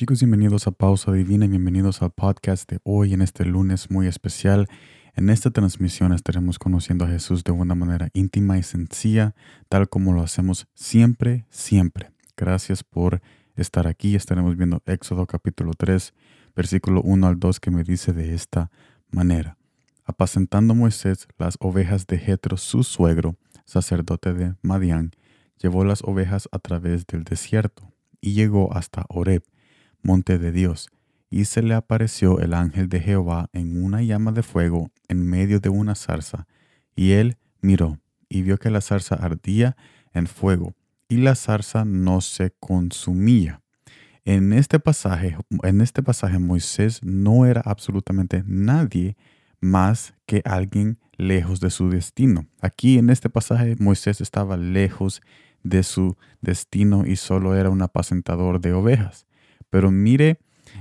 Chicos, bienvenidos a Pausa Divina y bienvenidos al podcast de hoy en este lunes muy especial. En esta transmisión estaremos conociendo a Jesús de una manera íntima y sencilla, tal como lo hacemos siempre, siempre. Gracias por estar aquí. Estaremos viendo Éxodo capítulo 3, versículo 1 al 2 que me dice de esta manera. Apacentando Moisés las ovejas de Jetro, su suegro, sacerdote de Madián, llevó las ovejas a través del desierto y llegó hasta Horeb monte de Dios, y se le apareció el ángel de Jehová en una llama de fuego en medio de una zarza, y él miró y vio que la zarza ardía en fuego, y la zarza no se consumía. En este pasaje, en este pasaje Moisés no era absolutamente nadie más que alguien lejos de su destino. Aquí en este pasaje Moisés estaba lejos de su destino y solo era un apacentador de ovejas. Pero mire,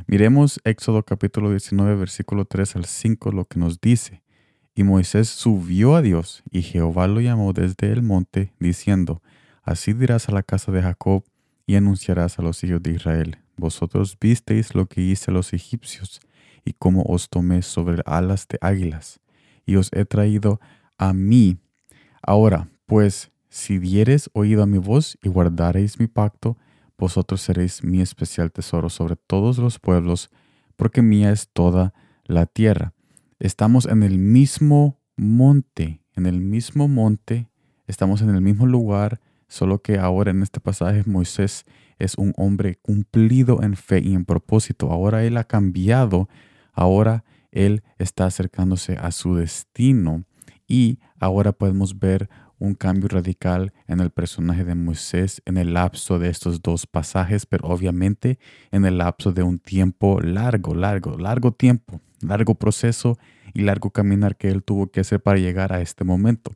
miremos Éxodo capítulo 19, versículo 3 al 5, lo que nos dice. Y Moisés subió a Dios, y Jehová lo llamó desde el monte, diciendo, Así dirás a la casa de Jacob, y anunciarás a los hijos de Israel, Vosotros visteis lo que hice a los egipcios, y cómo os tomé sobre alas de águilas, y os he traído a mí. Ahora, pues, si dieres oído a mi voz y guardareis mi pacto, vosotros seréis mi especial tesoro sobre todos los pueblos, porque mía es toda la tierra. Estamos en el mismo monte, en el mismo monte, estamos en el mismo lugar, solo que ahora en este pasaje Moisés es un hombre cumplido en fe y en propósito. Ahora él ha cambiado, ahora él está acercándose a su destino y ahora podemos ver un cambio radical en el personaje de Moisés en el lapso de estos dos pasajes, pero obviamente en el lapso de un tiempo largo, largo, largo tiempo, largo proceso y largo caminar que él tuvo que hacer para llegar a este momento.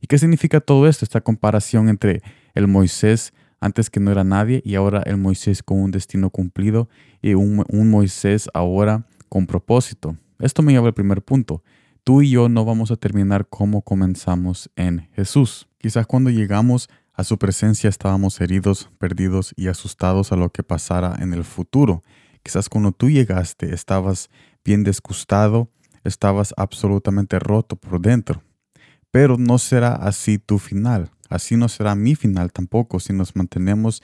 ¿Y qué significa todo esto? Esta comparación entre el Moisés antes que no era nadie y ahora el Moisés con un destino cumplido y un, un Moisés ahora con propósito. Esto me lleva al primer punto tú y yo no vamos a terminar como comenzamos en Jesús. Quizás cuando llegamos a su presencia estábamos heridos, perdidos y asustados a lo que pasara en el futuro. Quizás cuando tú llegaste estabas bien desgustado, estabas absolutamente roto por dentro. Pero no será así tu final. Así no será mi final tampoco si nos mantenemos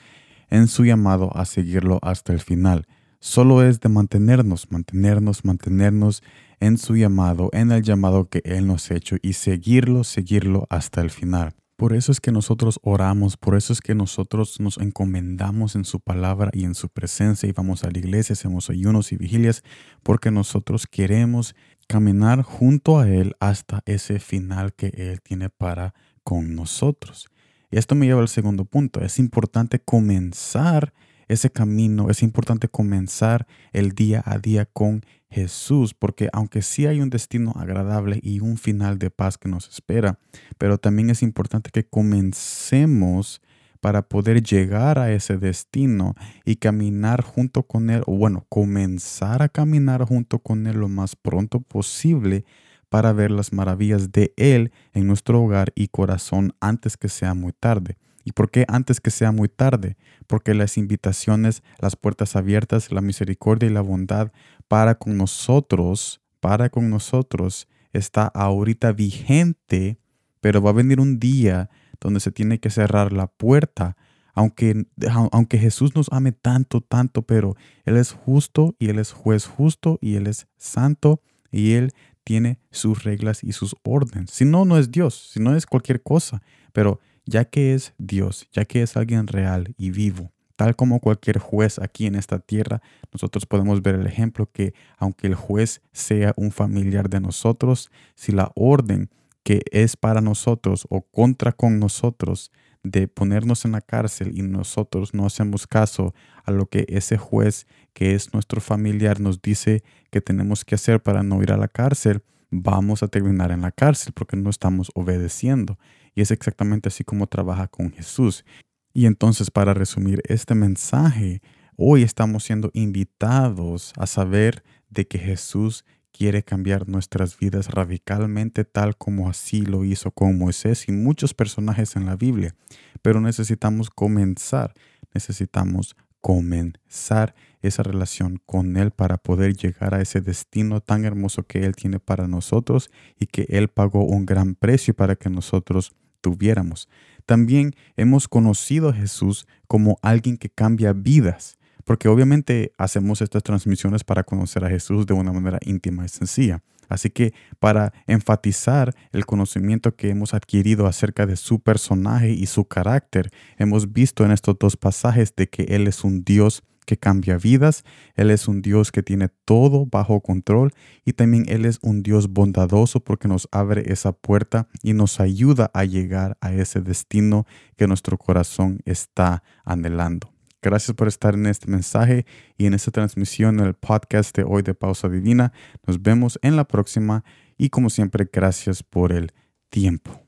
en su llamado a seguirlo hasta el final. Solo es de mantenernos, mantenernos, mantenernos en su llamado, en el llamado que Él nos ha hecho y seguirlo, seguirlo hasta el final. Por eso es que nosotros oramos, por eso es que nosotros nos encomendamos en su palabra y en su presencia y vamos a la iglesia, hacemos ayunos y vigilias, porque nosotros queremos caminar junto a Él hasta ese final que Él tiene para con nosotros. Y esto me lleva al segundo punto. Es importante comenzar ese camino, es importante comenzar el día a día con Jesús, porque aunque sí hay un destino agradable y un final de paz que nos espera, pero también es importante que comencemos para poder llegar a ese destino y caminar junto con Él, o bueno, comenzar a caminar junto con Él lo más pronto posible para ver las maravillas de Él en nuestro hogar y corazón antes que sea muy tarde. ¿Y por qué antes que sea muy tarde? Porque las invitaciones, las puertas abiertas, la misericordia y la bondad para con nosotros, para con nosotros, está ahorita vigente, pero va a venir un día donde se tiene que cerrar la puerta. Aunque, aunque Jesús nos ame tanto, tanto, pero Él es justo y Él es juez justo y Él es santo y Él tiene sus reglas y sus órdenes. Si no, no es Dios, si no es cualquier cosa. Pero ya que es Dios, ya que es alguien real y vivo, tal como cualquier juez aquí en esta tierra, nosotros podemos ver el ejemplo que aunque el juez sea un familiar de nosotros, si la orden que es para nosotros o contra con nosotros de ponernos en la cárcel y nosotros no hacemos caso a lo que ese juez que es nuestro familiar nos dice que tenemos que hacer para no ir a la cárcel, vamos a terminar en la cárcel porque no estamos obedeciendo. Y es exactamente así como trabaja con Jesús. Y entonces, para resumir este mensaje, hoy estamos siendo invitados a saber de que Jesús quiere cambiar nuestras vidas radicalmente tal como así lo hizo con Moisés y muchos personajes en la Biblia. Pero necesitamos comenzar, necesitamos comenzar esa relación con Él para poder llegar a ese destino tan hermoso que Él tiene para nosotros y que Él pagó un gran precio para que nosotros tuviéramos. También hemos conocido a Jesús como alguien que cambia vidas, porque obviamente hacemos estas transmisiones para conocer a Jesús de una manera íntima y sencilla. Así que para enfatizar el conocimiento que hemos adquirido acerca de su personaje y su carácter, hemos visto en estos dos pasajes de que Él es un Dios que cambia vidas, Él es un Dios que tiene todo bajo control y también Él es un Dios bondadoso porque nos abre esa puerta y nos ayuda a llegar a ese destino que nuestro corazón está anhelando. Gracias por estar en este mensaje y en esta transmisión en el podcast de hoy de Pausa Divina. Nos vemos en la próxima y como siempre, gracias por el tiempo.